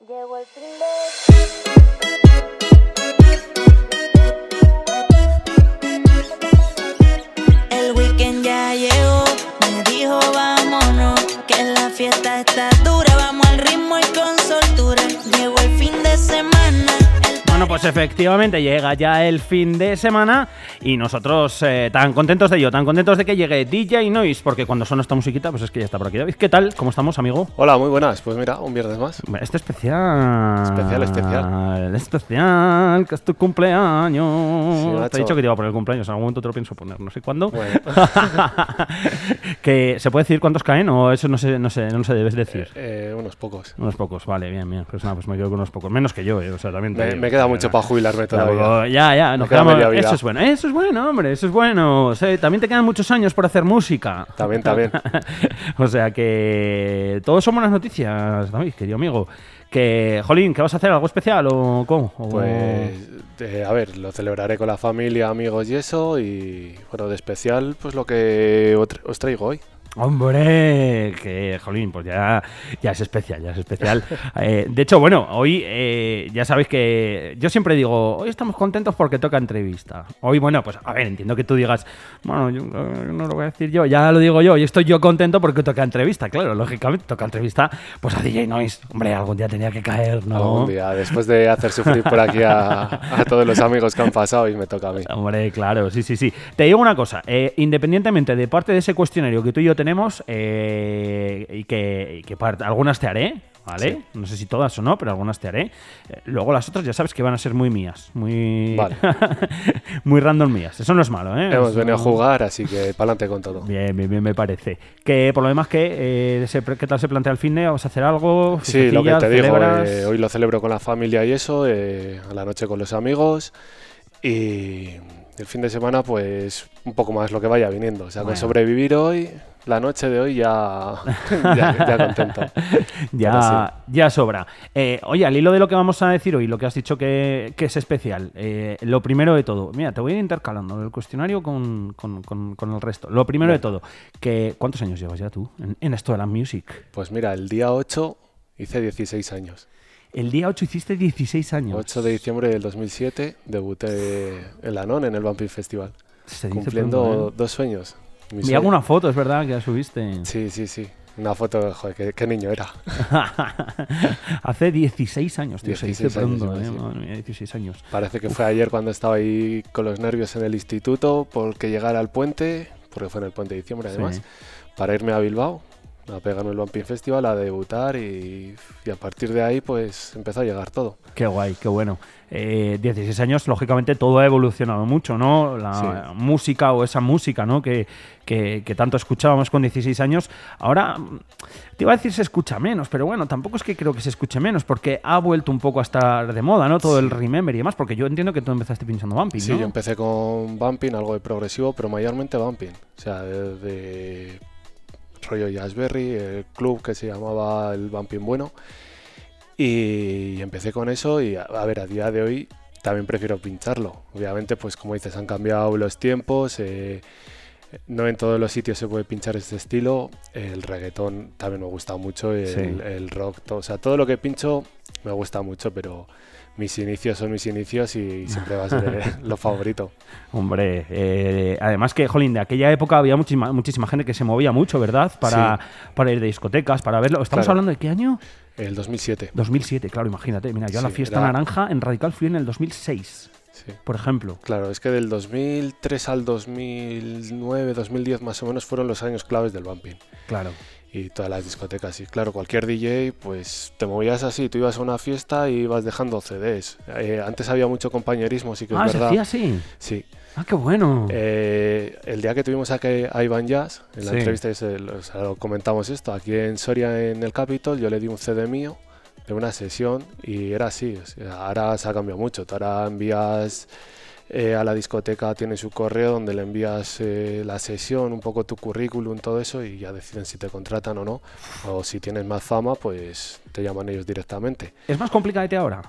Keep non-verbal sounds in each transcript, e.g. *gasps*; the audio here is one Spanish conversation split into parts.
Llegó el fin. Bueno, pues efectivamente llega ya el fin de semana y nosotros eh, tan contentos de ello, tan contentos de que llegue DJ Noise, porque cuando suena esta musiquita, pues es que ya está por aquí. David, ¿qué tal? ¿Cómo estamos, amigo? Hola, muy buenas. Pues mira, un viernes más. Este especial. Especial, especial. Especial, que es tu cumpleaños. Sí, te he dicho que te iba a poner el cumpleaños, en algún momento te lo pienso poner, no sé cuándo. Bueno. *laughs* que ¿Se puede decir cuántos caen o eso no se, no se, no se debe decir? Eh, unos pocos. Unos pocos, vale, bien, bien. Pues nada, pues me quedo con unos pocos. Menos que yo, eh, o sea, también. te Me, me queda mucho para jubilarme todavía. Claro, Ya, ya, nos queda quedamos-. Eso es bueno, eso es bueno, hombre, eso es bueno. También te quedan muchos años por hacer música. También, también. *laughs* o sea que todos son buenas noticias, David, querido amigo. Que, Jolín, ¿qué vas a hacer? ¿Algo especial o cómo? O- Pues, eh, a ver, lo celebraré con la familia, amigos y eso. Y bueno, de especial, pues lo que os traigo hoy. Hombre, que, jolín, pues ya, ya es especial, ya es especial. *laughs* Eh, de hecho, bueno, hoy eh, ya sabéis que yo siempre digo, hoy estamos contentos porque toca entrevista. Hoy, bueno, pues a ver, entiendo que tú digas, bueno, yo, eh, no lo voy a decir yo, ya lo digo yo, y estoy yo contento porque toca entrevista, claro, lógicamente toca entrevista, pues a DJ Noise, hombre, algún día tenía que caer, ¿no? Algún día, después de hacer sufrir por aquí a, a todos los amigos que han pasado y me toca a mí. Hombre, claro, sí, sí, sí. Te digo una cosa, eh, independientemente de parte de ese cuestionario que tú y yo tenemos, eh, y que, y que algunas te haré, ¿vale? Sí. No sé si todas o no, pero algunas te haré. Eh, luego las otras ya sabes que van a ser muy mías, muy, Vale. *laughs* muy random mías. Eso no es malo, ¿eh? Hemos Eso- venido a jugar, así que pa'lante con todo. Bien, bien, bien, me parece. Que por lo demás, ¿qué, eh, ¿qué tal se plantea el fin de? ¿Vas a hacer algo? Sí, lo que te digo, ¿Celebras? eh, hoy lo celebro con la familia y eso, eh, a la noche con los amigos y el fin de semana pues un poco más lo que vaya viniendo. O sea, Bueno. con sobrevivir hoy, la noche de hoy ya, *laughs* ya, ya contento. Ya, ya sobra. Eh, oye, al hilo de lo que vamos a decir hoy, lo que has dicho que, que es especial, eh, lo primero de todo, mira, te voy a ir intercalando el cuestionario con, con- con- con el resto. Lo primero de todo, que ¿cuántos años llevas ya tú en, en esto de la music? Pues mira, el día 8 hice 16 años. El día 8 hiciste 16 años. 8 de diciembre del 2007 debuté en la NON en el Bumping Festival, Se cumpliendo pronto, ¿eh? dos sueños. Me sueño- hago una foto, es verdad, que la subiste. Sí, sí, sí. Una foto, joder, qué, qué niño era. *laughs* Hace 16 años, tío, se dice 16 años pronto, ¿eh? sí. Madre mía, 16 años. Parece que fue ayer cuando estaba ahí con los nervios en el instituto porque llegara al puente, porque fue en el puente de diciembre además, Sí. para irme a Bilbao, a pegarme el Bumping Festival, a debutar y, y a partir de ahí pues empezó a llegar todo. Qué guay, qué bueno. Eh, 16 años, lógicamente todo ha evolucionado mucho, ¿no? La Sí. música o esa música, ¿no? Que, que- que tanto escuchábamos con 16 años. Ahora, te iba a decir se escucha menos, pero bueno, tampoco es que creo que se escuche menos, porque ha vuelto un poco a estar de moda, ¿no? Todo el remember y demás, porque yo entiendo que tú empezaste pinchando bumping, Sí, yo empecé con Bumping, algo de progresivo, pero mayormente Bumping. O sea, de, de rollo Jazzberry, el club que se llamaba el Bumping Bueno. Y empecé con eso y a, ver, a día de hoy también prefiero pincharlo. Obviamente, pues como dices, han cambiado los tiempos. eh, no en todos los sitios se puede pinchar este estilo. El reggaetón también me gusta mucho, el, Sí. el rock, todo, o sea, todo lo que pincho me gusta mucho, pero mis inicios son mis inicios y *laughs* siempre va a ser eh, lo favorito. Hombre, eh, además que, jolín, de aquella época había muchísima, muchísima gente que se movía mucho, ¿verdad? Para, para ir de discotecas, para verlo. ¿Estamos Claro. hablando de qué año? El 2007. 2007, claro, imagínate. Mira, yo a la Sí, fiesta era- naranja en Radical fui en el 2006, Sí. por ejemplo. Claro, es que del 2003 al 2009, 2010 más o menos fueron los años claves del bumping. Claro. Y todas las discotecas. Y claro, cualquier DJ, pues te movías así, tú ibas a una fiesta y ibas dejando CDs. Eh, antes había mucho compañerismo, sí que es Ah, se verdad. hacía así. Sí. Ah, qué bueno. Eh, el día que tuvimos aquí a Ivan Jazz, en la Sí. entrevista lo, o sea, lo comentamos esto, aquí en Soria, en el Capitol, yo le di un CD mío de una sesión y era así. o sea, ahora se ha cambiado mucho. Tú ahora envías eh, a la discoteca, tienes su correo donde le envías eh, la sesión, un poco tu currículum, todo eso y ya deciden si te contratan o no. O si tienes más fama, pues te llaman ellos directamente. ¿Es más complicadete ahora?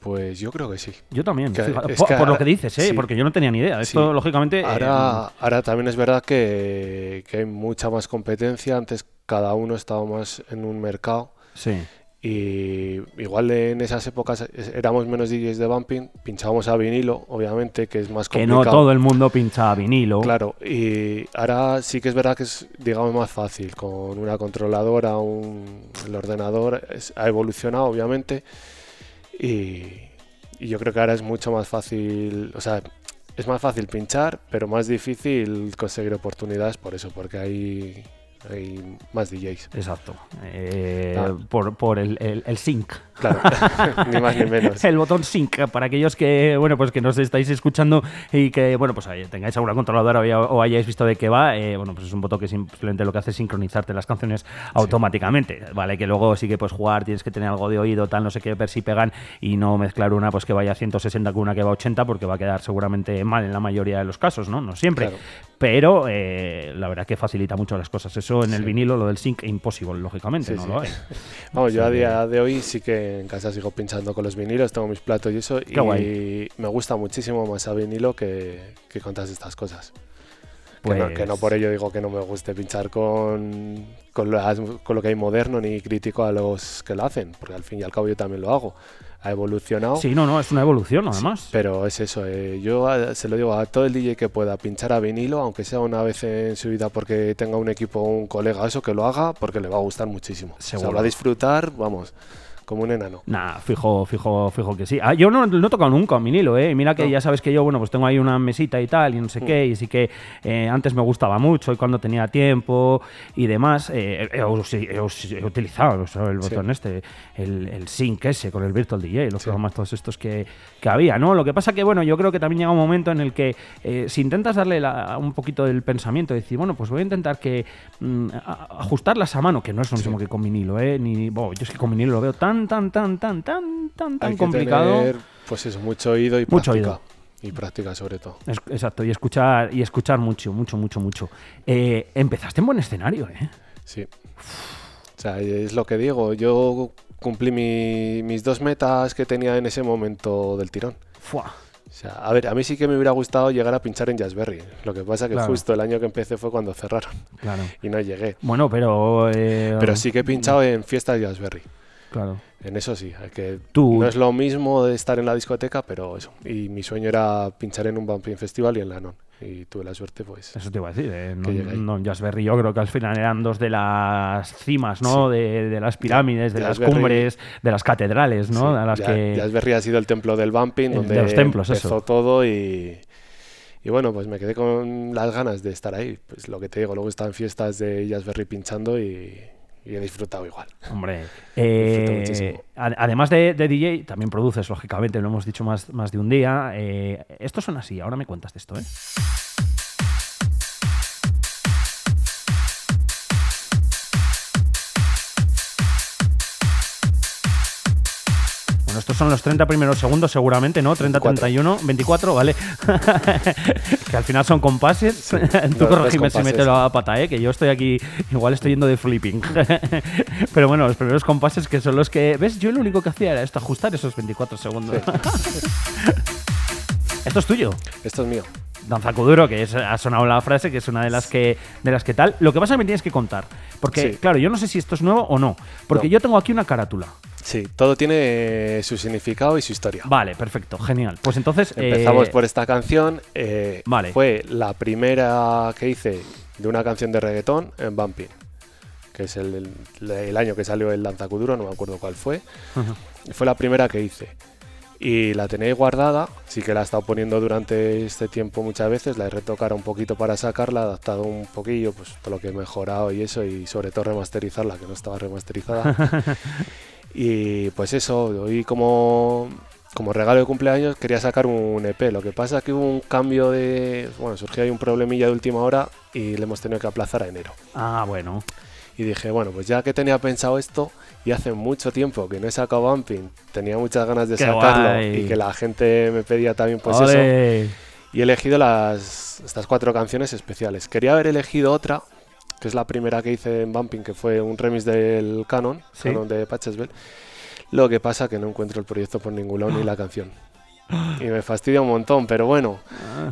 Pues yo creo que sí. Yo también, Que- fíjate, es por, que por lo que dices, ¿eh? sí. porque yo no tenía ni idea. Esto, Sí. lógicamente. eh, Ahora, ahora también es verdad que, que hay mucha más competencia. Antes cada uno estaba más en un mercado sí. Y igual en esas épocas éramos menos DJs de bumping, pinchábamos a vinilo, obviamente, que es más Que complicado. no todo el mundo pincha vinilo. Claro, y ahora sí que es verdad que es, digamos, más fácil. Con una controladora, un, el ordenador es- ha evolucionado, obviamente. Y, y yo creo que ahora es mucho más fácil, o sea, es más fácil pinchar, pero más difícil conseguir oportunidades por eso, porque hay, hay más DJs. Exacto. Eh, Ah. Por, por el, el- el sync. Claro, *laughs* ni más ni menos. El botón sync para aquellos que bueno pues que nos estáis escuchando y que bueno pues eh, tengáis alguna controladora o, hayáis visto de qué va eh, bueno pues es un botón que simplemente lo que hace es sincronizarte las canciones automáticamente vale que luego sí que puedes jugar tienes que tener algo de oído tal no sé qué ver si pegan y no mezclar una pues que vaya a 160 con una que va a 80 porque va a quedar seguramente mal en la mayoría de los casos no no siempre Claro. pero eh, la verdad que facilita mucho las cosas eso en el vinilo lo del sync imposible lógicamente no lo hay *laughs* Vamos, yo a día de hoy sí que en casa sigo pinchando con los vinilos, tengo mis platos y eso, y guay. me gusta muchísimo más a vinilo que, que con todas estas cosas. Que, no, que no Pues- por ello digo que no me guste pinchar con, con, las- con lo que hay moderno ni critico a los que lo hacen, porque al fin y al cabo yo también lo hago. Ha evolucionado, sí no no es una evolución además pero es eso. eh, yo a- se lo digo a todo el DJ que pueda pinchar a vinilo, aunque sea una vez en su vida porque tenga un equipo o un colega, eso que lo haga porque le va a gustar muchísimo. O sea, Seguro. va a disfrutar, vamos, como un enano. Nah, fijo, fijo, fijo que sí. Ah, yo no, no he tocado nunca un vinilo, ¿eh? Mira que No. ya sabes que yo, bueno, pues tengo ahí una mesita y tal, y no sé qué, y sí que eh, antes me gustaba mucho, y cuando tenía tiempo y demás, eh, he, he utilizado o sea, el Sí. botón este, el, el sync ese con el Virtual DJ, los Sí. programas todos estos que, que había, ¿no? Lo que pasa que, bueno, yo creo que también llega un momento en el que eh, si intentas darle la- un poquito del pensamiento, decir, bueno, pues voy a intentar que mm, a- ajustarlas a mano, que no es lo mismo que con vinilo, ¿eh? Ni, bueno, yo es que con vinilo lo veo tan, tan, tan, tan, tan, tan, tan complicado. tener, pues eso, mucho oído y Mucho práctica. oído. Y práctica sobre todo. Es- exacto, y escuchar, y escuchar mucho, mucho, mucho, mucho. Eh, empezaste en buen escenario, ¿eh? Sí. O sea, es lo que digo. Yo cumplí mi- mis dos metas que tenía en ese momento del tirón. Fua. O sea, a ver, a mí sí que me hubiera gustado llegar a pinchar en Jazzberry. Lo que pasa que Claro. justo el año que empecé fue cuando cerraron Claro. y no llegué. Bueno, pero. eh, Pero sí que he pinchado en fiestas Jazzberry. Claro. En eso sí, hay que Tú- no es lo mismo de estar en la discoteca, pero eso. Y mi sueño era pinchar en un Bumping Festival y en la Non. Y tuve la suerte, pues. Eso te iba a decir. Eh, Que no, Jazzberry, yo creo que al final eran dos de las cimas, ¿no? De, de las pirámides, de las cumbres, de las catedrales, ¿no? Sí, a las ya- que. Jazzberry ha sido el templo del bumping, donde de los templos, empezó eso. todo y, y bueno, pues me quedé con las ganas de estar ahí. Pues lo que te digo, luego he estado en fiestas de Jazzberry pinchando y, y he disfrutado igual. Hombre, *laughs* eh, además de, de DJ, también produces, lógicamente, lo hemos dicho más, más de un día. Eh, esto son así, ahora me cuentas de esto, ¿eh? Estos son los 30 primeros segundos, seguramente, ¿no? 30, 24. 31, 24, ¿vale? *laughs* que al final son compases. *laughs* Tú corregime si meto la pata, ¿eh? Que yo estoy aquí, igual estoy yendo de flipping. *laughs* Pero bueno, los primeros compases que son los que. ¿Ves? Yo lo único que hacía era esto, ajustar esos 24 segundos. esto es tuyo. Esto es mío. Danza Kuduro, que es- ha sonado la frase, que es una de las que de las que tal. Lo que pasa es que me tienes que contar. Porque, Sí. claro, yo no sé si esto es nuevo o no. Porque No. yo tengo aquí una carátula. Sí, todo tiene su significado y su historia. Vale, perfecto, genial. Pues entonces. Empezamos eh, por esta canción. eh, Vale. Fue la primera que hice de una canción de reggaetón en Bumping. Que es el, el- el año que salió el Danzacuduro, no me acuerdo cuál fue. Fue la primera que hice. Y la tenéis guardada, sí que la he estado poniendo durante este tiempo muchas veces, la he retocado un poquito para sacarla, adaptado un poquillo, pues todo lo que he mejorado y eso, y sobre todo remasterizarla, que no estaba remasterizada. *laughs* y pues eso, hoy como, como regalo de cumpleaños quería sacar un EP, lo que pasa que hubo un cambio de... Bueno, surgió ahí un problemilla de última hora y le hemos tenido que aplazar a enero. Ah, bueno. Y dije, bueno, pues ya que tenía pensado esto y hace mucho tiempo que no he sacado Bumping, tenía muchas ganas de Qué sacarlo guay. y que la gente me pedía también pues eso. Y he elegido las, estas cuatro canciones especiales. Quería haber elegido otra, que es la primera que hice en Bumping, que fue un remix del Canon, Sí. Canon de Pachesbel. Lo que pasa que no encuentro el proyecto por ningún lado ni la canción. *gasps* y me fastidia un montón, pero bueno,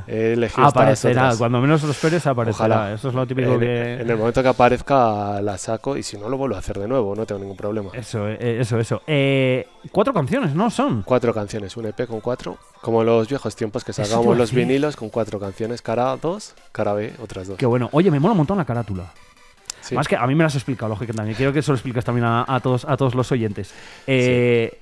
he elegido estas Aparecerá, cuando menos lo esperes aparecerá. Ojalá. Eso es lo típico en, que... en el momento que aparezca la saco y si no lo vuelvo a hacer de nuevo, no tengo ningún problema. Eso, eh, eso, eso. Eh, cuatro canciones, ¿no? Son. Cuatro canciones, un EP con cuatro, como los viejos tiempos que Eso sacábamos los vinilos con cuatro canciones, cara A dos, cara B, otras dos. Qué bueno. Oye, me mola un montón la carátula. Sí. Más que a mí me las has explicado, lógicamente. también. Quiero que se lo expliques también a, a todos, a todos los oyentes. Eh,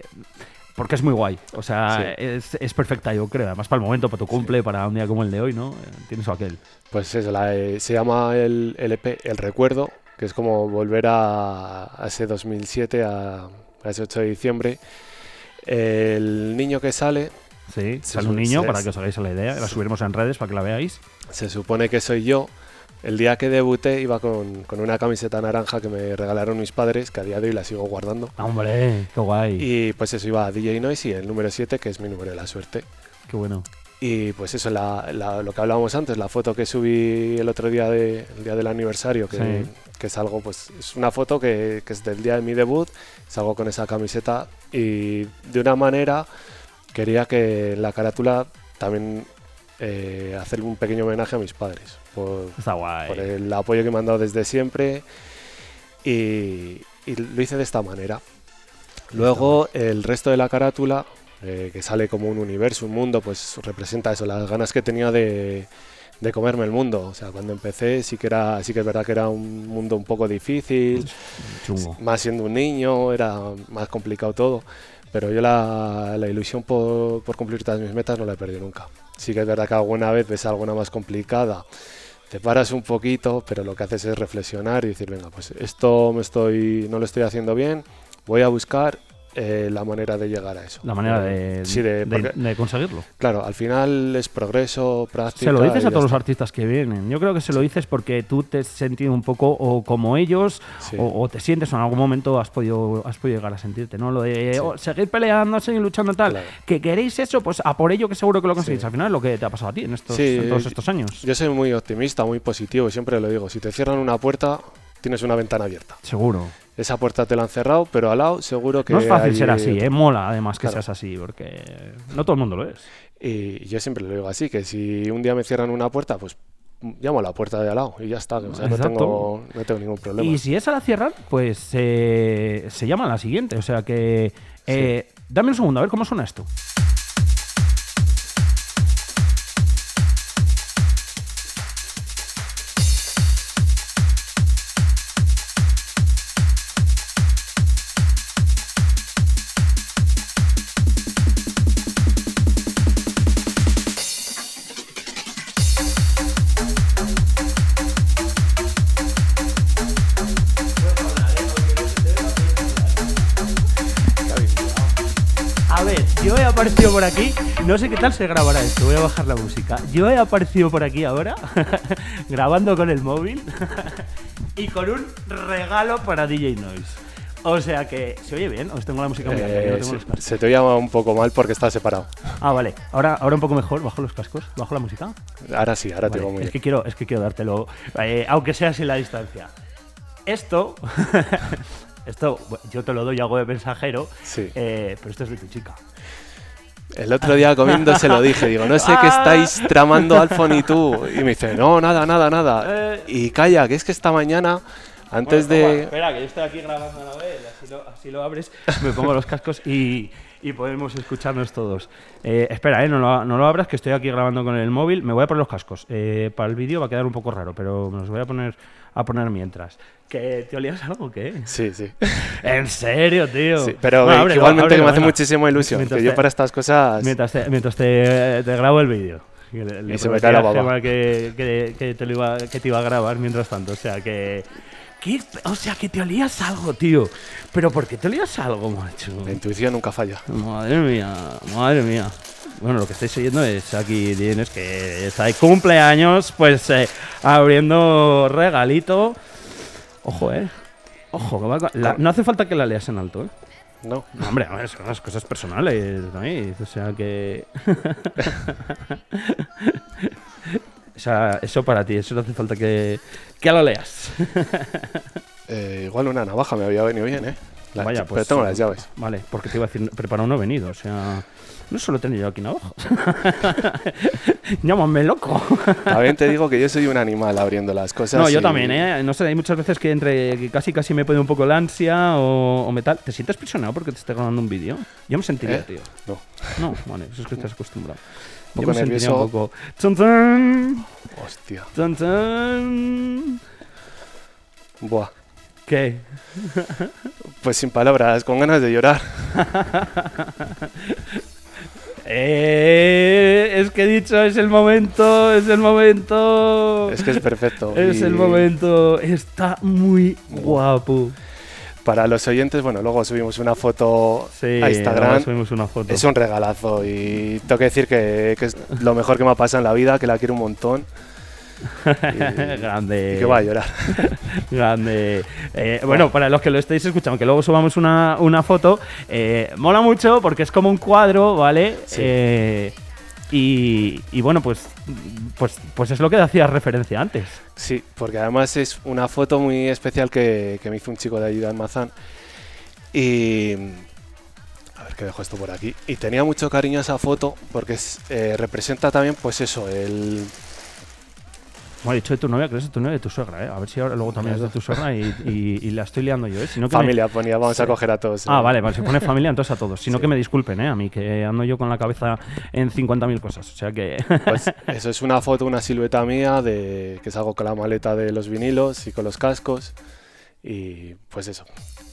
Porque es muy guay. O sea, Sí. es, es perfecta, yo creo. Además, para el momento, para tu cumple, para un día como el de hoy, ¿no? Eh, Tienes aquel. Pues eso, la, eh, se llama el, el EP El Recuerdo, que es como volver a, a ese 2007, a, a ese 8 de diciembre. El niño que sale, Sí, sale un niño, se- para que os hagáis la idea. La subiremos en redes para que la veáis. se supone que soy yo. El día que debuté iba con, con una camiseta naranja que me regalaron mis padres, que a día de hoy la sigo guardando. Ah, hombre, qué guay. Y pues eso iba a DJ Noise y el número 7, que es mi número de la suerte. Qué bueno. Y pues eso, la- la- lo que hablábamos antes, la foto que subí el otro día, de, el día del aniversario, que, Sí. que es algo, pues es una foto que, que es del día de mi debut, salgo con esa camiseta y de una manera quería que la carátula también eh, hacer un pequeño homenaje a mis padres por, Está guay. por el apoyo que me han dado desde siempre y, y lo hice de esta manera. Luego el resto de la carátula, eh, que sale como un universo, un mundo, pues representa eso, las ganas que tenía de, de comerme el mundo. O sea, cuando empecé sí que era, sí que es verdad que era un mundo un poco difícil, Chungo. más siendo un niño, era más complicado todo. Pero yo la, la ilusión por, por cumplir todas mis metas no la he perdido nunca. Sí que es verdad que alguna vez ves alguna más complicada, te paras un poquito, pero lo que haces es reflexionar y decir, venga, pues esto me estoy, no lo estoy haciendo bien, voy a buscar eh, la manera de llegar a eso. La manera Eh, de, sí, de- de- porque- de conseguirlo. Claro, al final es progreso, práctica. Se lo dices y a todos los artistas que vienen. Yo creo que se lo dices porque tú te has sentido un poco o como ellos Sí. o, o te sientes o en algún momento has podido, has podido llegar a sentirte, ¿no? Lo de Sí. oh, seguir peleando, seguir luchando tal. Claro. Que queréis eso, pues a por ello que seguro que lo conseguís. Al final es lo que te ha pasado a ti en, estos, en todos estos años. Yo soy muy optimista, muy positivo, y siempre lo digo. Si te cierran una puerta, tienes una ventana abierta. Seguro. Esa puerta te la han cerrado, pero al lado seguro que No es fácil hay- ser así, ¿eh? Mola además que Claro. seas así, porque no todo el mundo lo es. Y yo siempre lo digo así, que si un día me cierran una puerta, pues llamo a la puerta de al lado y ya está. O sea, no tengo, no tengo ningún problema. Y si esa la cierran, pues eh, se llama la siguiente. O sea que. eh, Dame un segundo, a ver cómo suena esto. Por aquí. No sé qué tal se grabará esto. Voy a bajar la música. Yo he aparecido por aquí ahora, *laughs* grabando con el móvil *laughs* y con un regalo para DJ Noise. O sea que, ¿se oye bien? Os tengo la música muy alta, Eh, tengo los se, cascos. se te oye un poco mal porque está separado. Ah, vale. Ahora, ahora un poco mejor. Bajo los cascos. Bajo la música. Ahora sí, ahora te Vale, muy es bien. que quiero, es que quiero dártelo, eh, aunque sea sin la distancia. Esto, *laughs* esto, yo te lo doy algo de mensajero, Sí. eh, pero esto es de tu chica. El otro día comiendo se lo dije, digo, no sé qué Ah. estáis tramando Alfon y tú. Y me dice, no, nada, nada, nada. Eh. Y calla, que es que esta mañana, antes Bueno, de... espera, que yo estoy aquí grabando a la vez, así lo, así lo abres, me pongo los cascos y, y podemos escucharnos todos. Eh, espera, eh, no, lo, no lo abras, que estoy aquí grabando con el móvil. Me voy a poner los cascos. Eh, para el vídeo va a quedar un poco raro, pero me los voy a poner, a poner mientras. ¿Que te olías algo o qué? Sí, sí. *laughs* ¿En serio, tío? Sí, pero Bueno, eh, igualmente que me hace muchísima ilusión. Mientras Que yo te- para estas cosas... Mientras te, mientras te, te grabo el vídeo. Le- le Y se me cae la baba. Que, que, que te lo iba, que te iba a grabar mientras tanto. O sea que. ¿Qué? O sea que te olías algo, tío. ¿Pero por qué te olías algo, macho? La intuición nunca falla. Madre mía, madre mía. Bueno, lo que estáis oyendo es aquí tienes que está de cumpleaños, pues eh, abriendo regalito. Ojo, eh. Ojo, que va con- la- no hace falta que la leas en alto, eh. No. No, hombre, a ver, son las cosas personales, ¿no? O sea que. *laughs* sea, eso para ti, eso no hace falta que, que lo leas. *laughs* Eh, igual una navaja me había venido bien, ¿eh? La- Vaya, pero pues. tengo las llaves. Vale, porque te iba a decir, preparado no venido, o sea. No solo tengo yo aquí abajo. *laughs* Llámame loco. También te digo que yo soy un animal abriendo las cosas. No, yo y- también, ¿eh? No sé, hay muchas veces que entre que casi casi me puede un poco la ansia o, o me tal. ¿Te sientes prisionero porque te esté grabando un vídeo? Yo me sentiría, ¿Eh? tío. No. No, vale, eso es que estás acostumbrado. Un poco nervioso. un poco. ¡Chun, chun! Hostia. ¡Chun, chun! Buah. ¿Qué? Pues sin palabras, con ganas de llorar. *laughs* Eh, es que he dicho, es el momento, es el momento. Es que es perfecto. *laughs* Es y el momento. Está muy guapo. Para los oyentes, bueno, luego subimos una foto Sí, a Instagram. subimos una foto. Es un regalazo y tengo que decir que, que es lo mejor que me ha pasado en la vida, que la quiero un montón. *laughs* Y, Grande. y que va a llorar. *laughs* Grande. Eh, bueno, para los que lo estéis escuchando, que luego subamos una, una foto, eh, mola mucho porque es como un cuadro, ¿vale? Sí. Eh, y, bueno, pues, pues, pues es lo que hacías referencia antes. Sí, porque además es una foto muy especial que, me hizo un chico de ayuda en Mazán. Y. A ver que dejo esto por aquí. Y tenía mucho cariño a esa foto porque eh, representa también, pues eso, el. Bueno, he dicho de tu novia, que es tu novia y de tu suegra, ¿eh? A ver si ahora luego también es de tu suegra y, y- y la estoy liando yo, ¿eh? Si no que me- Familia ponía, vamos a coger a todos. Ah, eh. vale, vale, se pone familia entonces a todos. Si no *laughs* Sí. que me disculpen, ¿eh? A mí, que ando yo con la cabeza en 50.000 cosas. O sea que... *laughs* Pues eso es una foto, una silueta mía de que salgo con la maleta de los vinilos y con los cascos. Y pues eso,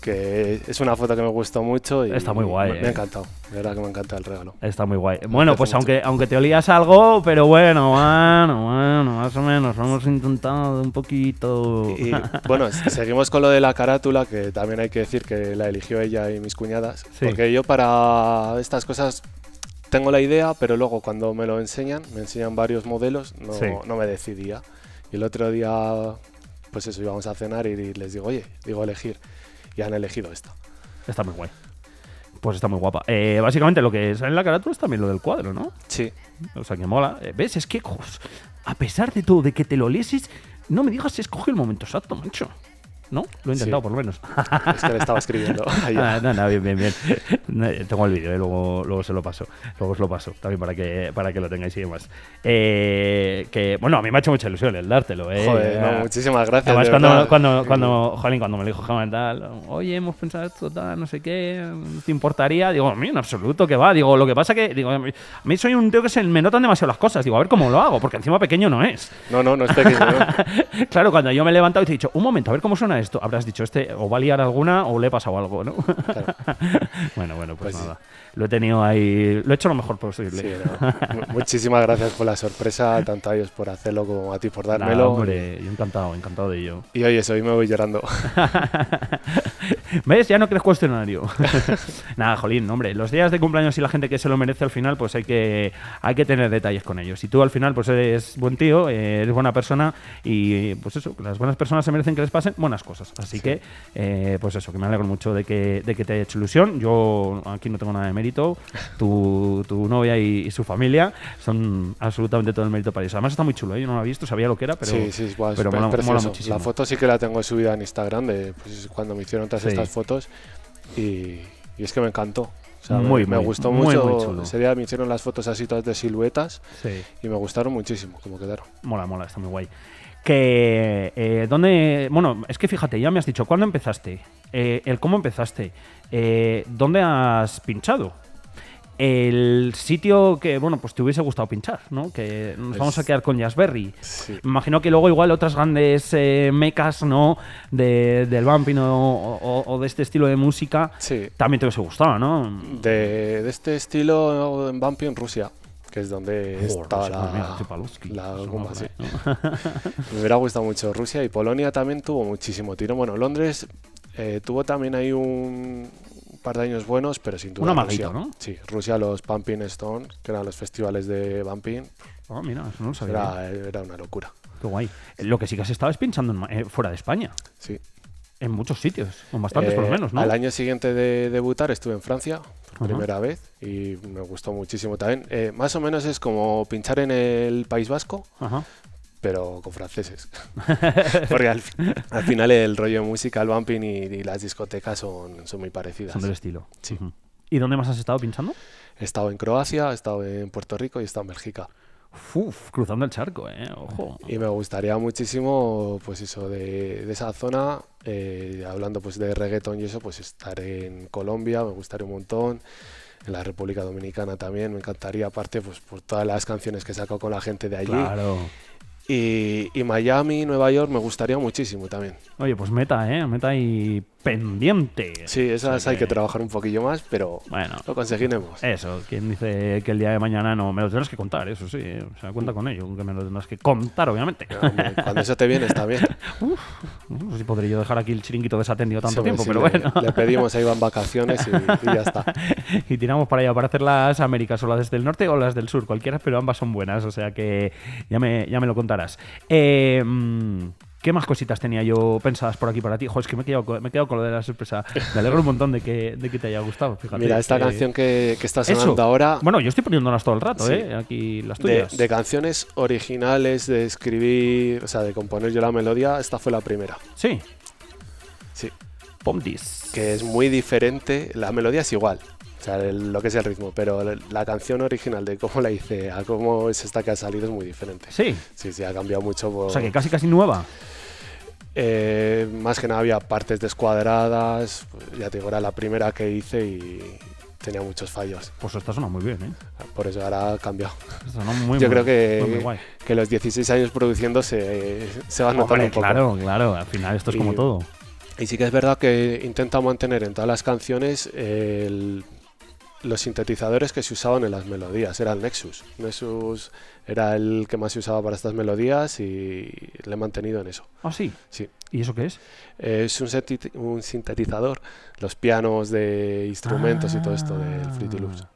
que es una foto que me gustó mucho y Está muy guay, Me, eh. me ha encantado, de verdad que me encanta el regalo. Está muy guay. Bueno, pues mucho. aunque, aunque te olías algo, pero bueno, bueno, bueno, más o menos. Hemos intentado un poquito. Y bueno, *laughs* seguimos con lo de la carátula, que también hay que decir que la eligió ella y mis cuñadas. Sí. Porque yo para estas cosas tengo la idea, pero luego cuando me lo enseñan, me enseñan varios modelos, no, Sí. no me decidía. Y el otro día, pues eso, íbamos a cenar y les digo, oye, digo elegir. Y han elegido esta. Está muy guay. Pues está muy guapa. Eh, básicamente lo que sale en la carátula es también lo del cuadro, ¿no? Sí, O sea que mola. Eh, ¿Ves? Es que, a pesar de todo, de que te lo leses, no me digas si escoge el momento exacto, macho. ¿No? Lo he intentado, Sí. por lo menos. *laughs* es que le estaba escribiendo. *laughs* Ah, no, no, bien, bien, bien. Eh, Tengo el vídeo, eh, luego, luego se lo paso. Luego os lo paso, también para que, para que lo tengáis y demás. Eh, que, bueno, a mí me ha hecho mucha ilusión el dártelo, ¿eh? Joder, no, Ah, muchísimas gracias. Además, de cuando, cuando, cuando, jolín, cuando me lo dijo Jaime tal, oye, hemos pensado esto, tal, no sé qué, ¿te importaría? Digo, a mí en absoluto que va. Digo, lo que pasa que, digo, a mí a mí soy un tío que se me notan demasiado las cosas. Digo, a ver cómo lo hago, porque encima pequeño no es. No, no, no es pequeño. ¿no? *laughs* claro, cuando yo me he levantado y te he dicho, un momento, a ver cómo suena esto, habrás dicho, este o va a liar alguna o le he pasado algo, ¿no? *laughs* bueno, bueno, pues, Pues sí. nada. Lo he tenido ahí, lo he hecho lo mejor posible. Sí, no. Mu- Muchísimas gracias por la sorpresa, tanto a ellos por hacerlo como a ti por dármelo. hombre, yo encantado, encantado de ello. Y oye, eso, hoy me voy llorando. *laughs* ¿Ves? Ya no crees cuestionario. *laughs* Nada, jolín, hombre, los días de cumpleaños y la gente que se lo merece al final, pues hay que, hay que tener detalles con ellos. Y tú al final, pues eres buen tío, eres buena persona y pues eso, las buenas personas se merecen que les pasen buenas cosas. Así que, eh, pues eso, que me alegro mucho de que, de que te haya hecho ilusión. Yo aquí no tengo nada de mérito. Tu, tu novia y, y su familia son absolutamente todo el mérito para ellos. Además está muy chulo, ¿eh? yo no lo he visto, sabía lo que era, pero, sí, sí, es guay, pero mola, mola muchísimo. La foto sí que la tengo subida en Instagram de pues, cuando me hicieron todas Sí. estas fotos y, y es que me encantó. O sea, Muy, me, me muy, gustó muy, mucho. muy chulo. Ese día me hicieron las fotos así todas de siluetas Sí. y me gustaron muchísimo como quedaron. Mola, mola, está muy guay. Que, eh, ¿dónde? Bueno, es que fíjate, ya me has dicho, ¿cuándo empezaste? Eh, el cómo empezaste. Eh, ¿Dónde has pinchado? El sitio que, bueno, pues te hubiese gustado pinchar, ¿no? Que nos Pues- vamos a quedar con Jazzberry. Sí. Me imagino que luego igual otras grandes eh, mecas, ¿no? De, del bumping o, o- o de este estilo de música Sí. también te hubiese gustado, ¿no? De, de este estilo en Bumpy en Rusia, que es donde Joder, Rusia, pues mira, la, la goma, por sí. *laughs* Me hubiera gustado mucho Rusia y Polonia también tuvo muchísimo tiro. Bueno, Londres eh, tuvo también ahí un par de años buenos, pero sin duda Un amaguito, Rusia. ¿no? Sí, Rusia los Pumping Stone, que eran los festivales de Bumping, Ah, mira, eso no lo sabía. era, era una locura. Qué guay. Lo que sí que has estado es pinchando en eh, fuera de España. Sí. En muchos sitios. En bastantes por lo Eh, menos, ¿no? Al año siguiente de debutar estuve en Francia por primera vez y me gustó muchísimo también. Eh, más o menos es como pinchar en el País Vasco, Ajá. Pero con franceses. *laughs* Porque al, al final el rollo el bumping y, y las discotecas son, son muy parecidas. Son del estilo. Sí. Ujú. ¿Y dónde más has estado pinchando? He estado en Croacia, he estado en Puerto Rico y he estado en Bélgica. Uf, cruzando el charco, eh. Ojo. Y me gustaría muchísimo, pues eso, de, de esa zona, eh, hablando pues de reggaeton y eso, pues estar en Colombia, me gustaría un montón, en la República Dominicana también, me encantaría, aparte pues por todas las canciones que he sacado con la gente de allí. Claro. Y, y Miami, Nueva York, me gustaría muchísimo también. Oye, pues meta, ¿eh? Meta y pendiente. Sí, esas O sea hay que trabajar un poquillo más, pero Bueno, lo conseguiremos. eso. ¿Quién dice que el día de mañana no? Me lo tendrás que contar, eso sí. O sea, cuenta con ello, que me lo tendrás que contar, obviamente. Hombre, Cuando eso te viene está bien. *laughs* No sé si podré yo dejar aquí el chiringuito desatendido tanto Sí, tiempo, sí, pero le, bueno. le pedimos ahí van vacaciones y, y ya está. *laughs* y tiramos para allá para hacer las Américas, o las del norte o las del sur, cualquiera, pero ambas son buenas, o sea que ya me, ya me lo contarás. Eh, mm, ¿Qué más cositas tenía yo pensadas por aquí para ti? Joder, es que me he quedado, con- me he quedado con lo de la sorpresa. Me alegro un montón de que, de que te haya gustado. Fíjate, Mira, esta que- canción que, que está Eso. sonando ahora, Bueno, yo estoy poniéndolas todo el rato, Sí. ¿eh? Aquí las tuyas. de canciones originales, de escribir, o sea, de componer yo la melodía, esta fue la primera. Sí, Sí, Pomtis. que es muy diferente, la melodía es igual, o sea, el- lo que es el ritmo, pero la, la canción original de cómo la hice a cómo es esta que ha salido es muy diferente. Sí, Sí, sí, ha cambiado mucho. por- o sea que casi casi nueva. Eh, más que nada había partes descuadradas, pues, ya te digo, era la primera que hice y tenía muchos fallos. Pues esta suena muy bien, ¿eh? Por eso ahora ha cambiado. Muy, Yo muy- creo que- muy, guay. Que los 16 años produciendo se, se va notando un poco. claro, claro. Al final esto es como Y- todo. Y sí que es verdad que intenta mantener en todas las canciones el- los sintetizadores que se usaban en las melodías. Era el Nexus. Nexus era el que más se usaba para estas melodías y le he mantenido en eso. Ah, sí. Sí. ¿Y eso qué es? Es un, un sintetizador, los pianos de instrumentos y todo esto del Fruity Loops.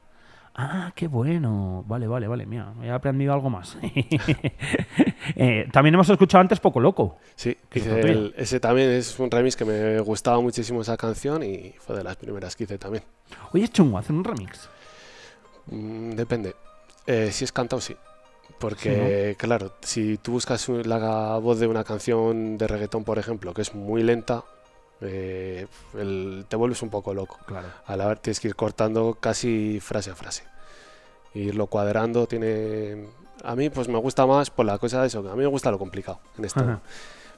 Ah, qué bueno. Vale, vale, vale. Mira, he aprendido algo más. *laughs* Eh, también hemos escuchado antes Poco Loco. Sí, Que es el- ese también es un remix que me gustaba muchísimo esa canción y fue de las primeras que hice también. Oye, es chungo hacer un remix. Mm, depende. Eh, si es cantado, sí. Porque, claro, si tú buscas la voz de una canción de reggaetón, por ejemplo, que es muy lenta, eh, el- te vuelves un poco loco. Claro. A la vez tienes que ir cortando casi frase a frase. E irlo cuadrando tiene... A mí pues me gusta más por la cosa de eso, que a mí me gusta lo complicado en esto. Ajá.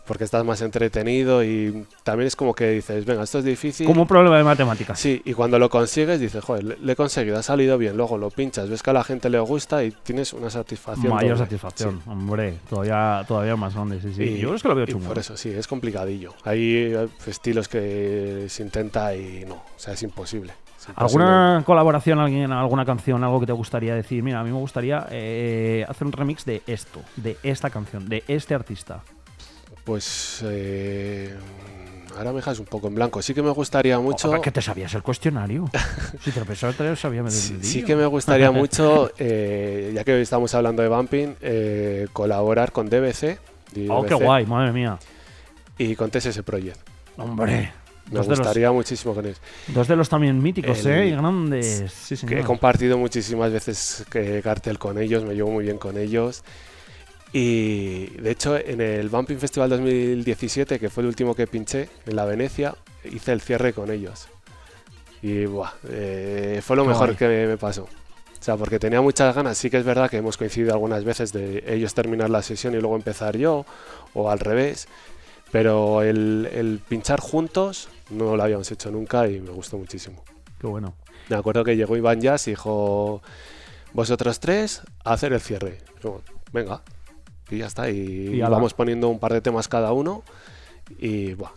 Porque estás más entretenido y también es como que dices, venga, esto es difícil. Como un problema de matemáticas. Sí, y cuando lo consigues dices, joder, le, le he conseguido, ha salido bien, luego lo pinchas, ves que a la gente le gusta y tienes una satisfacción. Mayor doble. satisfacción, Sí. hombre, todavía, todavía más grande, sí, sí. Y- Yo creo que lo veo chungo. Por eso sí, es complicadillo. Hay eh, estilos que se intenta y no, o sea, es imposible. ¿Alguna colaboración, alguien, alguna canción, algo que te gustaría decir? Mira, a mí me gustaría eh, hacer un remix de esto, de esta canción, de este artista. Pues eh, ahora me dejas un poco en blanco. Sí que me gustaría mucho. Ojo, que te sabías el cuestionario. *laughs* si te lo pensaba, te lo sabía medio Sí, sí que me gustaría mucho, eh, ya que hoy estamos hablando de Bumping, eh, colaborar con DBC, Oh, qué guay, madre mía. y con TSS Project. Hombre. Me Dos de, los, gustaría muchísimo con ellos. dos de los también míticos, El- ¿eh? Y grandes. Sí, Que señor. he compartido muchísimas veces que cartel con ellos, me llevo muy bien con ellos. Y de hecho, en el Bumping Festival 2017, que fue el último que pinché en la Venecia, hice el cierre con ellos. Y buah, eh, fue lo mejor que me, me pasó. O sea, porque tenía muchas ganas. Sí que es verdad que hemos coincidido algunas veces de ellos terminar la sesión y luego empezar yo, o al revés. Pero el, el pinchar juntos no lo habíamos hecho nunca y me gustó muchísimo. Qué bueno. Me acuerdo que llegó Iván Jazz y dijo, vosotros tres, a hacer el cierre. Venga. Y ya está. Y, vamos poniendo un par de temas cada uno. Y, buah,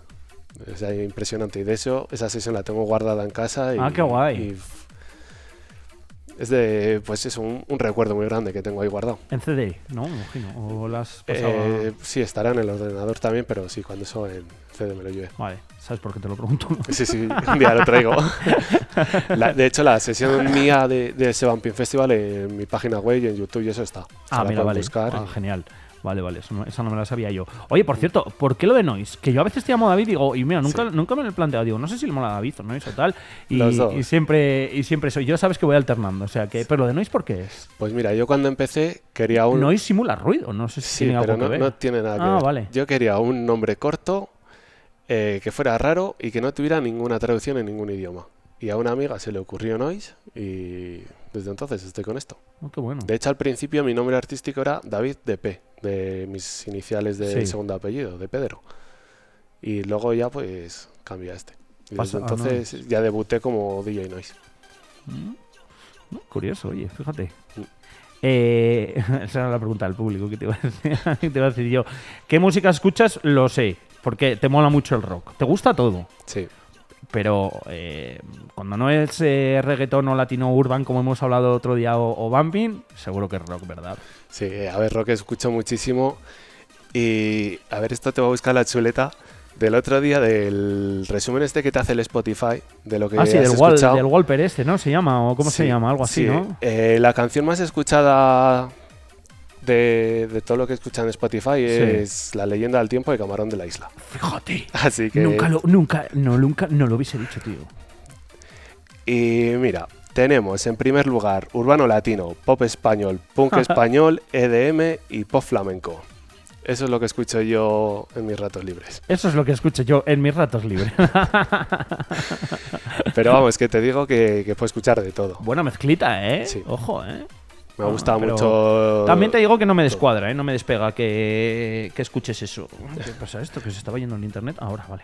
es impresionante. Y de eso, esa sesión la tengo guardada en casa. Y, Ah, qué guay. y, es de, pues es un, un recuerdo muy grande que tengo ahí guardado. En CD, ¿no? Me imagino. O las pasaba- Eh, sí, estará en el ordenador también, pero sí, cuando eso en CD me lo lleve. Vale, ¿sabes por qué te lo pregunto? *laughs* Sí, sí, un día lo traigo. La- de hecho, la sesión *laughs* mía de, de ese Bumping Festival en mi página web y en YouTube y eso está. Ah, mira, vale. buscar. Ah, genial. Vale, vale, eso no, esa no me la sabía yo. Oye, por cierto, ¿por qué lo de Noise? Que yo a veces te llamo David y digo, y mira, nunca, Sí. nunca me lo he planteado, digo, no sé si le mola David o Noise o tal. Y, siempre, y siempre soy. Yo sabes que voy alternando, o sea que. Pero lo de Noise, ¿por qué es? Pues mira, yo cuando empecé quería un... Noise simula ruido, no sé si Sí, tiene pero algo no, que ver. no tiene nada que Ah, ver. vale. Yo quería un nombre corto, eh, que fuera raro y que no tuviera ninguna traducción en ningún idioma. Y a una amiga se le ocurrió Noise y desde entonces estoy con esto. Oh, qué bueno. De hecho, al principio mi nombre artístico era David DP, de mis iniciales de Sí. segundo apellido, de Pedro. Y luego ya pues cambié a este. Y Pasa desde a entonces ya debuté como DJ Noise. No, curioso, oye, fíjate. Mm. Eh, *laughs* esa era la pregunta del público que te, iba a decir, *laughs* te iba a decir yo. ¿Qué música escuchas? Lo sé, porque te mola mucho el rock. ¿Te gusta todo? Sí, Pero eh, cuando no es eh, reggaetón o latino urban, como hemos hablado otro día, o, o bumping, seguro que es rock, ¿verdad? sí, a ver, rock escucho muchísimo. Y a ver, esto te va a buscar la chuleta del otro día del resumen este que te hace el Spotify de lo que ah, sí, has del, escuchado. del Wallper este, ¿no? Se llama, o cómo se llama, algo así, sí. ¿no? Eh, la canción más escuchada de, de todo lo que escuchan en Spotify es La leyenda del tiempo de Camarón de la Isla. Fíjate. Así que. Nunca lo, nunca, no, nunca, no lo hubiese dicho, tío. Y mira, tenemos en primer lugar urbano latino, pop español, punk *laughs* español, EDM y pop flamenco. Eso es lo que escucho yo en mis ratos libres. Eso es lo que escucho yo en mis ratos libres. *laughs* Pero vamos, que te digo que, que puedo escuchar de todo. Buena mezclita, ¿eh? Sí. Ojo, ¿eh? Me Ah, gusta pero mucho. También te digo que no me descuadra, ¿eh? No me despega que, que escuches eso. ¿Qué pasa esto? ¿Que se estaba yendo en internet? Ahora, vale.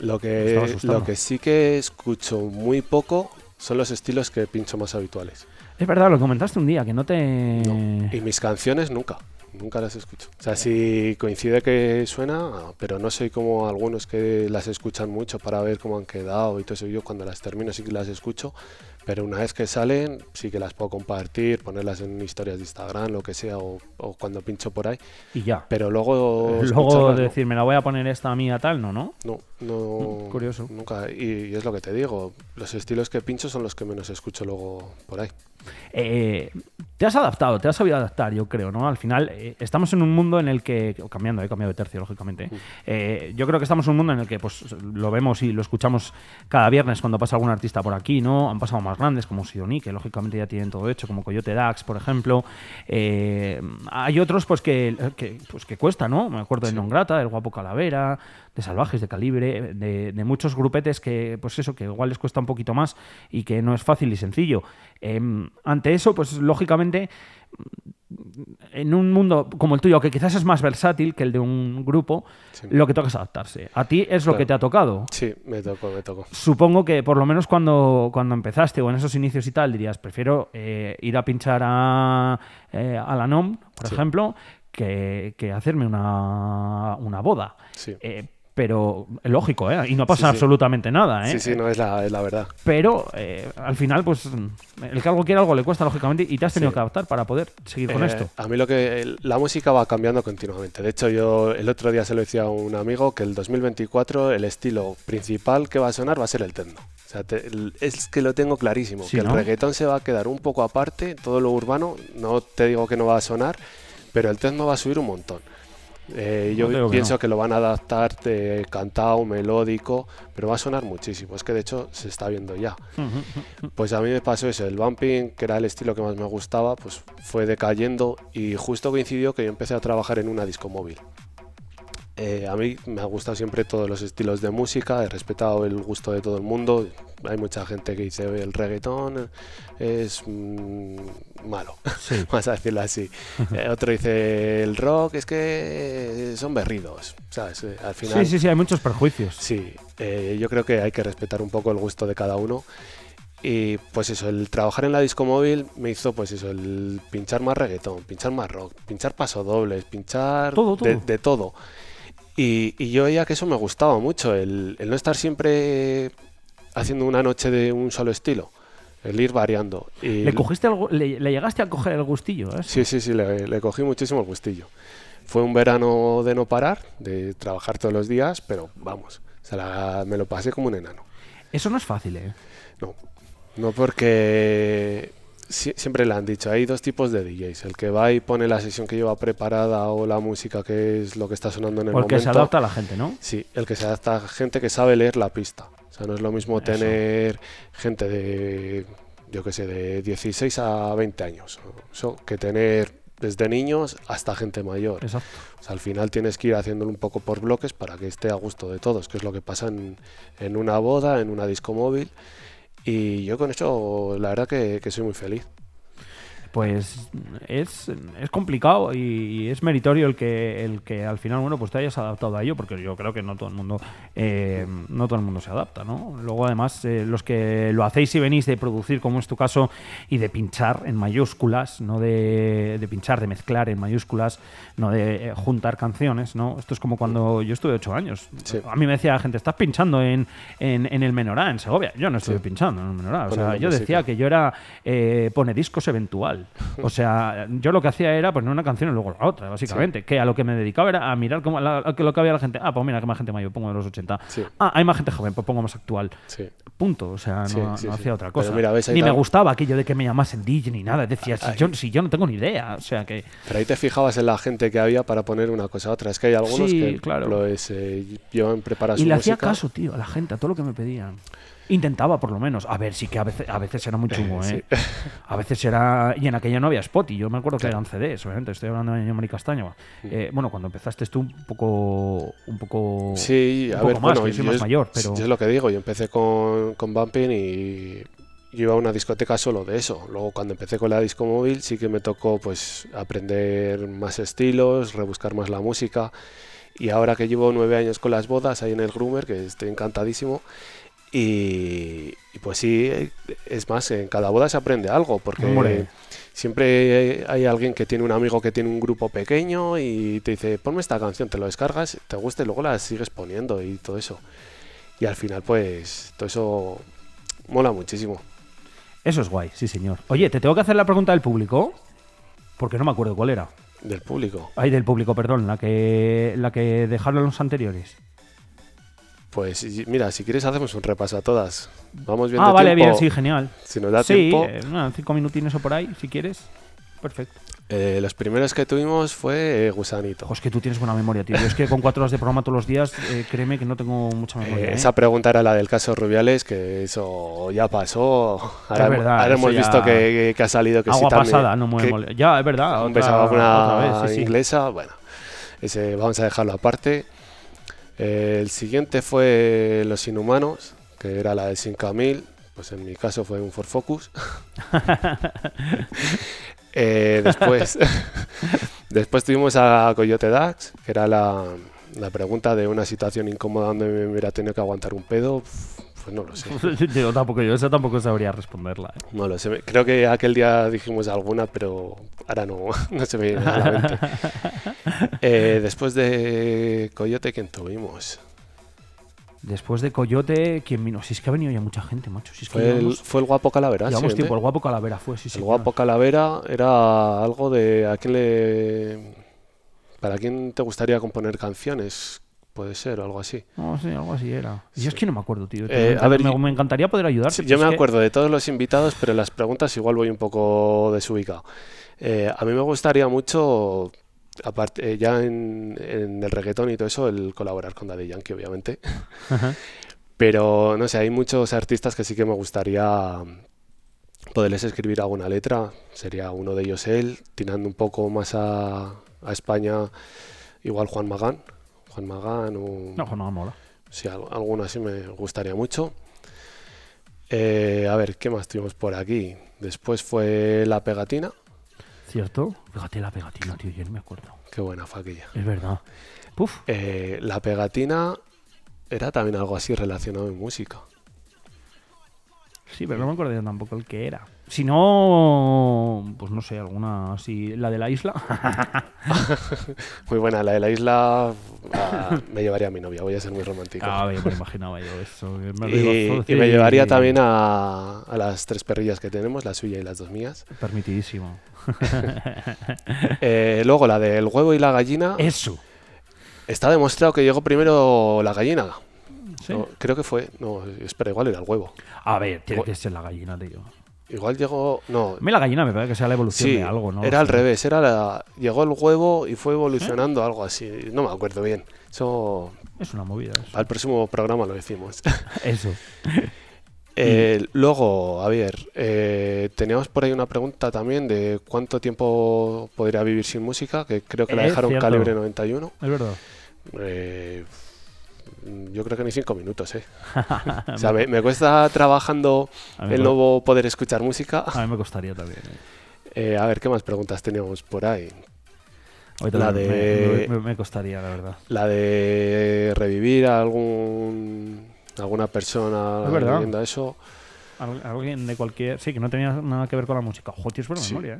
Lo que, lo que sí que escucho muy poco son los estilos que pincho más habituales. Es verdad, lo comentaste un día, que no te... No. Y mis canciones nunca, nunca las escucho. O sea, si coincide que suena, pero no soy como algunos que las escuchan mucho para ver cómo han quedado y todo eso. Yo cuando las termino sí que las escucho, pero una vez que salen sí que las puedo compartir, ponerlas en historias de Instagram, lo que sea, o, o cuando pincho por ahí. Y ya. Pero luego... Luego no. decir, me la voy a poner esta mía tal, no, ¿no? No, no. Mm, curioso. Nunca. Y, y es lo que te digo. Los estilos que pincho son los que menos escucho luego por ahí. Eh, te has adaptado, te has sabido adaptar, yo creo, ¿no? Al final, eh, estamos en un mundo en el que, cambiando, he cambiado de tercio, lógicamente. eh, yo creo que estamos en un mundo en el que pues lo vemos y lo escuchamos cada viernes cuando pasa algún artista por aquí, ¿no? Han pasado más grandes como Sidoní, que lógicamente ya tienen todo hecho, como Coyote Dax, por ejemplo. Hay otros pues que, que, pues que cuesta, ¿no? Me acuerdo de Non Grata, del Guapo Calavera, de Salvajes, de Calibre, de, de muchos grupetes que, pues eso, que igual les cuesta un poquito más y que no es fácil y sencillo. Em, ante eso, pues lógicamente, en un mundo como el tuyo, que quizás es más versátil que el de un grupo, Sí. lo que toca es adaptarse. A ti es lo Claro. que te ha tocado. Sí, me tocó, me tocó. Supongo que por lo menos cuando, cuando empezaste o en esos inicios y tal, dirías, prefiero eh, ir a pinchar a, eh, a la NOM, por Sí. ejemplo, que, que hacerme una, una boda. Sí. Eh, pero lógico, ¿eh? Y no pasa Sí, sí. absolutamente nada, ¿eh? Sí, sí, no es la, es la verdad. Pero eh, al final, pues el que algo quiere algo le cuesta, lógicamente, y te has tenido Sí. que adaptar para poder seguir con Eh, esto. A mí lo que la música va cambiando continuamente. De hecho, yo el otro día se lo decía a un amigo que el 2024 el estilo principal que va a sonar va a ser el techno. O sea, te- es que lo tengo clarísimo, que ¿no? el reggaetón se va a quedar un poco aparte, todo lo urbano, no te digo que no va a sonar, pero el techno va a subir un montón. Eh, yo No que pienso no. que lo van a adaptar de cantado, melódico, pero va a sonar muchísimo. Es que de hecho se está viendo ya. *laughs* Pues a mí me pasó eso, el bumping, que era el estilo que más me gustaba, pues fue decayendo y justo coincidió que yo empecé a trabajar en una disco móvil. Eh, a mí me ha gustado siempre todos los estilos de música, he respetado el gusto de todo el mundo. Hay mucha gente que dice "Oye, el reggaetón es mm, malo, Sí. *laughs* vamos a decirlo así. *laughs* Eh, otro dice el rock es que son berridos, ¿sabes? Eh, Al final, Sí, sí, sí, hay muchos perjuicios. Sí, eh, yo creo que hay que respetar un poco el gusto de cada uno. Y pues eso, el trabajar en la disco móvil me hizo pues eso, el pinchar más reggaetón, pinchar más rock, pinchar pasodobles, pinchar Todo, de, todo. de todo. Y, y yo veía que eso me gustaba mucho, el, el no estar siempre haciendo una noche de un solo estilo, el ir variando. Y ¿Le, cogiste algo, le, le llegaste a coger el gustillo? ¿eh? Sí, sí, sí, le, le cogí muchísimo el gustillo. Fue un verano de no parar, de trabajar todos los días, pero vamos, la- me lo pasé como un enano. Eso no es fácil, ¿eh? No, no porque siempre le han dicho, hay dos tipos de DJs, el que va y pone la sesión que lleva preparada o la música que es lo que está sonando en el Porque momento. se adapta a la gente, ¿no? Sí, el que se adapta a gente que sabe leer la pista. O sea, no es lo mismo Eso. tener gente de, yo qué sé, de 16 a 20 años. Eso, que tener desde niños hasta gente mayor. Exacto. O sea, al final tienes que ir haciéndolo un poco por bloques para que esté a gusto de todos, que es lo que pasa en, en una boda, en una disco móvil. Y yo con eso, la verdad que, que soy muy feliz. Pues es, es complicado y, y es meritorio el que el que al final bueno pues te hayas adaptado a ello porque yo creo que no todo el mundo eh, no todo el mundo se adapta no luego además eh, los que lo hacéis y venís de producir como es tu caso y de pinchar en mayúsculas no de, de pinchar de mezclar en mayúsculas no de eh, juntar canciones no esto es como cuando yo estuve ocho años Sí. a mí me decía la gente estás pinchando en, en, en el menorá en Segovia yo no estuve Sí. pinchando en el menorá o sea yo decía que yo era eh, pone discos eventual. O sea, yo lo que hacía era poner una canción y luego la otra, básicamente. Que a lo que me dedicaba era a mirar cómo la- a lo que había la gente. Ah, pues mira, que más gente mayor, pongo de los 80. Sí. Ah, hay más gente joven, pues pongo más actual. Sí. Punto. O sea, no, Sí, no sí, sí. hacía otra cosa. mira, ni me tam- gustaba aquello de que me llamasen DJ ni nada. Decía, si yo, si yo no tengo ni idea. O sea, que. Pero ahí te fijabas en la gente que había para poner una cosa a otra. Es que hay algunos Sí, que claro. lo es, eh, llevan preparada Y le hacía música. caso, tío, a la gente, a todo lo que me pedían. Intentaba, por lo menos. A ver, sí que a veces, a veces era muy chungo, ¿eh? A veces era... Y en aquella no había spot, y yo me acuerdo que eran CDs, obviamente. Estoy hablando de Mari Castaño. Eh, bueno, cuando empezaste tú un poco... Un poco... Sí, un a poco ver, más, bueno, que yo soy yo más es, mayor, pero... yo es lo que digo, yo empecé con, con Bumping y yo iba a una discoteca solo de eso. Luego cuando empecé con la disco móvil sí que me tocó pues aprender más estilos, rebuscar más la música. Y ahora que llevo nueve años con las bodas ahí en el Groomer, que estoy encantadísimo. Y, y pues sí, es más, en cada boda se aprende algo, porque Hombre. siempre hay alguien que tiene un amigo que tiene un grupo pequeño y te dice, ponme esta canción, te lo descargas, te gusta y luego la sigues poniendo y todo eso. Y al final, pues, todo eso mola muchísimo. Eso es guay, sí, señor. Oye, ¿te tengo que hacer la pregunta del público? Porque no me acuerdo cuál era. Del público. Ay, del público, perdón. La que, la que dejaron los anteriores. Pues mira, si quieres hacemos un repaso a todas. Vamos bien Ah, vale, tiempo. bien, sí, genial. Si nos da sí, tiempo. eh, cinco minutines o por ahí, si quieres. Perfecto. eh, los primeros que tuvimos fue eh, Gusanito. Ojo, es que tú tienes buena memoria, tío. Yo es que con cuatro horas de programa todos los días, eh, créeme que no tengo mucha memoria. Esa pregunta era la del caso Rubiales, que eso ya pasó. Ahora, Es verdad, ahora hemos visto que, que ha salido que sí Agua también. pasada, no me que mole- Ya, es verdad. Otra, una otra vez, sí, sí. inglesa. Bueno, ese vamos a dejarlo aparte. Eh, el siguiente fue Los Inhumanos, que era la del 5000. Pues en mi caso fue un Ford Focus. *laughs* *laughs* Eh, después, *laughs* después tuvimos a Coyote Dax, que era la, la pregunta de una situación incómoda donde me hubiera tenido que aguantar un pedo. Pues no lo sé. *laughs* yo tampoco, yo esa tampoco sabría responderla. ¿eh? No lo sé. Creo que aquel día dijimos alguna, pero ahora no, *laughs* no se me viene a la mente. *laughs* Eh, después de Coyote, ¿quién tuvimos? Después de Coyote, ¿quién vino? Si es que ha venido ya mucha gente, macho. Si es que Fue el, llevamos, fue el guapo Calavera. llevamos sí, tiempo. ¿eh? El guapo Calavera fue, sí, sí. El guapo Calavera era algo de a quién le. ¿Para quién te gustaría componer canciones? Puede ser, o algo así. No sé, algo así era. Y Yo es Sí. que no me acuerdo, tío. Eh, a ver, me- yo- me encantaría poder ayudarte. Sí, yo me que- acuerdo de todos los invitados, pero las preguntas igual voy un poco desubicado. Eh, a mí me gustaría mucho, aparte, eh, ya en, en el reggaetón y todo eso, el colaborar con Daddy Yankee, obviamente. Ajá. Pero no sé, hay muchos artistas que sí que me gustaría poderles escribir alguna letra. Sería uno de ellos él, tirando un poco más a, a España, igual Juan Magán. Juan Magán o... No, no, mola. Sí, al- alguno así me gustaría mucho. Eh, a ver, ¿qué más tuvimos por aquí? Después fue La Pegatina. ¿Cierto? Fíjate la pegatina, tío. Yo no me acuerdo. Qué buena fue aquella. Es verdad. Puf. Eh, la Pegatina era también algo así relacionado en música. Sí, pero no me acuerdo yo tampoco el que era. Si no, pues no sé, alguna así. La de la isla. *laughs* Muy buena, la de la isla ah, me llevaría a mi novia, voy a ser muy romántico. ah, me imaginaba yo eso. Me y, y me llevaría también a, a las tres perrillas que tenemos, la suya y las dos mías. Permitidísimo. *laughs* Eh, luego la del huevo y la gallina. Eso. Está demostrado que llegó primero la gallina. ¿Sí? No, creo que fue. No, espera, igual era el huevo. A ver, tiene que ser la gallina, tío. Igual llegó, no, A mí la gallina me parece que sea la evolución sí, de algo, ¿no? era al revés, era la, llegó el huevo y fue evolucionando algo así, no me acuerdo bien. Eso Es una movida. eso. al próximo programa lo decimos. *laughs* Eso. *laughs* Eh, luego, a ver, eh, teníamos por ahí una pregunta también de cuánto tiempo podría vivir sin música, que creo que la dejaron cierto. calibre 91. Es verdad. Eh, yo creo que ni cinco minutos, ¿eh? *laughs* O sea, me, me cuesta trabajando el nuevo poder escuchar música. a mí me costaría también. ¿eh? Eh, a ver, ¿qué más preguntas teníamos por ahí? Ahorita La de- me, me- me costaría, la verdad. La de revivir a algún, alguna persona Es verdad. eso. Al- Alguien de cualquier. Sí, que no tenía nada que ver con la música. Joder, tienes buena Sí. memoria,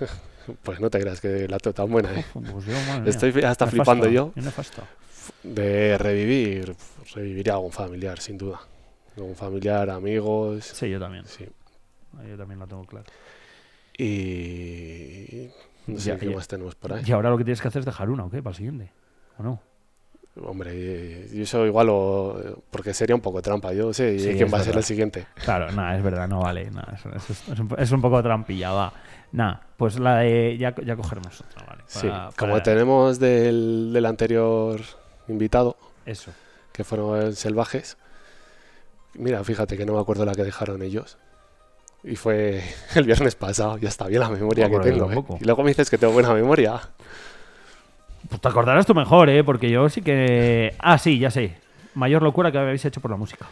¿eh? *laughs* Pues no te creas que la tengo tan buena, ¿eh? Pues yo. Estoy hasta flipando yo. nefasto. De revivir, reviviría algún familiar, sin duda. Algún familiar, amigos. Sí, yo también. Sí. Yo también lo tengo claro. Y. No sé Ya, qué ya. más tenemos por ahí. Y ahora lo que tienes que hacer es dejar una, ¿o qué? Para el siguiente. ¿O no? Hombre, yo eso igual lo. Porque sería un poco trampa. Yo sé Sí, quién va a ser el siguiente. Claro, nada, es verdad, no vale. Es, es un, es un poco trampilla, va. Nada, pues la de. Ya, ya cogeremos otra, vale. Sí, para- como tenemos del, del anterior invitado, Eso. que fueron salvajes. Mira, fíjate que no me acuerdo la que dejaron ellos. Y fue *laughs* el viernes pasado, ya está bien la memoria No, que tengo. ¿eh? Y luego me dices que tengo buena memoria. Pues te acordarás tú mejor, ¿eh? Porque yo sí que. Ah, sí, ya sé. Mayor locura que habéis hecho por la música.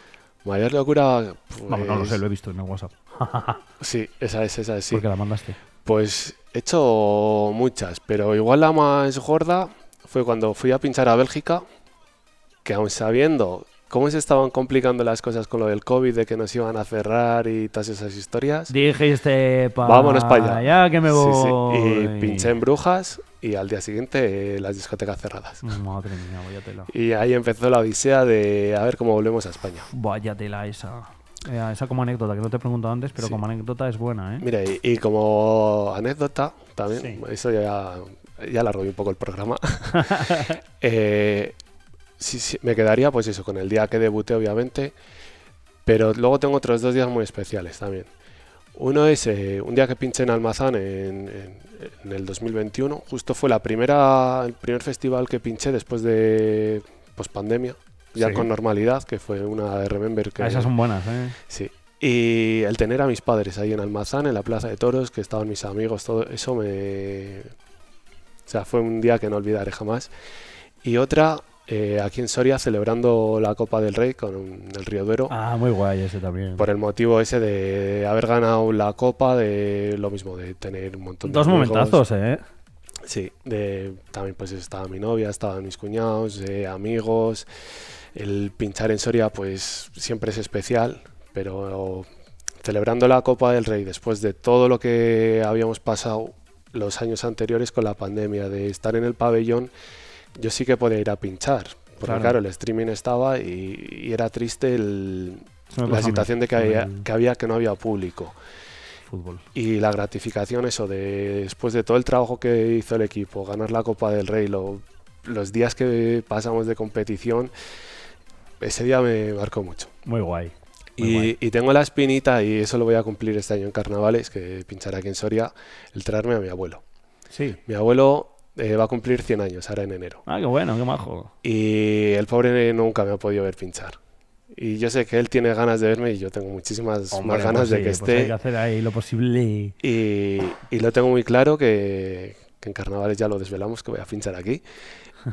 Mayor locura. Pues, Vamos, no lo sé, lo he visto en el WhatsApp. *laughs* Sí, esa es, esa es, sí. Porque la mandaste. Pues he hecho muchas, pero igual la más gorda fue cuando fui a pinchar a Bélgica, que aun sabiendo cómo se estaban complicando las cosas con lo del COVID, de que nos iban a cerrar y todas esas historias, Dijiste, pa Vámonos pa' allá. que me Sí, sí, voy. y pinché en Brujas y al día siguiente eh, las discotecas cerradas. Madre mía, vaya tela. Y ahí empezó la odisea de a ver cómo volvemos a España. Vaya tela esa. Eh, esa como anécdota, que no te he preguntado antes, pero Sí. como anécdota es buena, ¿eh? Mira, y, y como anécdota, también, eso ya, ya la robé un poco el programa. *laughs* Eh, sí, sí, me quedaría, pues eso, con el día que debuté, obviamente. Pero luego tengo otros dos días muy especiales también. Uno es eh, un día que pinché en Almazán en, en- en el 2021. Justo fue la primera, el primer festival que pinché después de pospandemia, ya Sí. con normalidad, que fue una de Remember. Que, Ah, Esas son buenas, ¿eh? Sí. Y el tener a mis padres ahí en Almazán, en la Plaza de Toros, que estaban mis amigos, todo eso me... O sea, fue un día que no olvidaré jamás. Y otra, eh, aquí en Soria, celebrando la Copa del Rey con el Río Duero, Ah, muy guay ese también. por el motivo ese de haber ganado la Copa, de lo mismo, de tener un montón de Dos amigos. momentazos, ¿eh? Sí, de, también pues estaba mi novia, estaban mis cuñados, eh, amigos. El pinchar en Soria pues siempre es especial, pero celebrando la Copa del Rey después de todo lo que habíamos pasado los años anteriores con la pandemia, de estar en el pabellón, yo sí que podía ir a pinchar. Porque Claro. claro, el streaming estaba y, y era triste el- la situación de que había, que había que no había público. Fútbol. Y la gratificación, eso, de después de todo el trabajo que hizo el equipo, ganar la Copa del Rey, lo- los días que pasamos de competición, ese día me marcó mucho. Muy guay. Y, y tengo la espinita, y eso lo voy a cumplir este año en carnavales, que pincharé aquí en Soria, el traerme a mi abuelo. Sí. Mi abuelo eh, va a cumplir 100 años ahora en enero. Ah, qué bueno, qué majo. Y el pobre nunca me ha podido ver pinchar. Y yo sé que él tiene ganas de verme y yo tengo muchísimas Hombre, más ganas pues de que pues esté. hay que hacer ahí lo posible. Y, y lo tengo muy claro que, que en carnavales ya lo desvelamos, que voy a pinchar aquí. *laughs*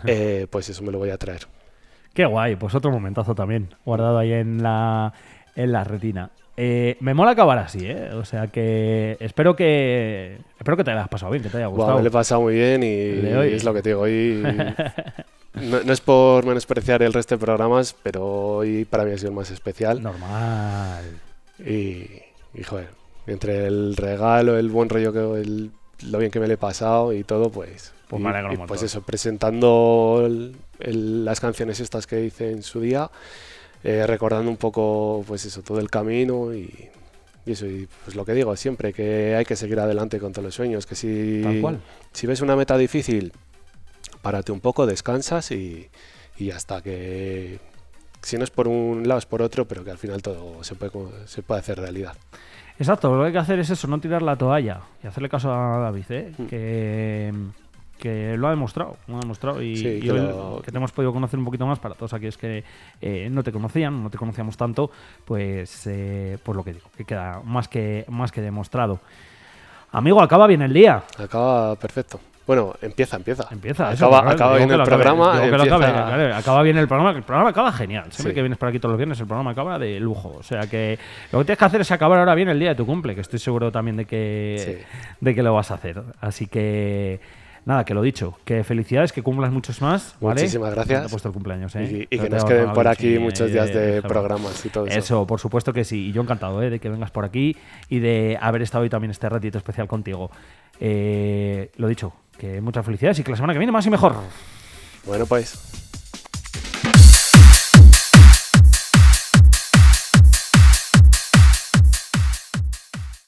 Eh, pues eso me lo voy a traer. Qué guay, pues otro momentazo también, guardado ahí en la, en la retina. Eh, me mola acabar así, ¿eh? O sea que espero que espero que te hayas pasado bien, que te haya gustado. me lo he pasado muy bien y, es lo que te digo. Hoy, *laughs* no, no es por menospreciar el resto de programas, pero hoy para mí ha sido el más especial. Normal. Y, y, joder, entre el regalo, el buen rollo, que el- lo bien que me lo he pasado y todo, pues... Pues y- me alegro y. Pues eso, presentando el- el- las canciones estas que hice en su día, eh, recordando un poco, pues eso, todo el camino y, y eso, y pues lo que digo siempre, que hay que seguir adelante con todos los sueños, que si, cual. si ves una meta difícil, párate un poco, descansas y, y hasta que si no es por un lado es por otro, pero que al final todo se puede, se puede hacer realidad. Exacto, lo que hay que hacer es eso, no tirar la toalla y hacerle caso a David, ¿eh? Mm. que, que lo ha demostrado, lo ha demostrado y, Sí, y que hoy lo- que te hemos podido conocer un poquito más para todos aquellos que eh, no te conocían, no te conocíamos tanto, pues, eh, pues lo que digo, que queda más que, más que demostrado. Amigo, acaba bien el día. Acaba perfecto. Bueno, empieza, empieza. Empieza, eso, Acaba, digo bien el acabe, programa. empieza- acabe, acaba bien el programa, el programa acaba genial. Siempre Sí. que vienes por aquí todos los viernes, el programa acaba de lujo. O sea que lo que tienes que hacer es acabar ahora bien el día de tu cumple, que estoy seguro también de que, Sí. de que lo vas a hacer. Así que, nada, que lo dicho, que felicidades, que cumplas muchos más. ¿vale? Muchísimas gracias. Te he puesto el cumpleaños, ¿eh? Y, que nos queden por aquí muchos días de programas y todo eso. Eso, por supuesto que sí. Y yo encantado ¿eh? de que vengas por aquí y de haber estado hoy también este ratito especial contigo. Eh, lo dicho, que muchas felicidades y que la semana que viene más y mejor. Bueno, pues.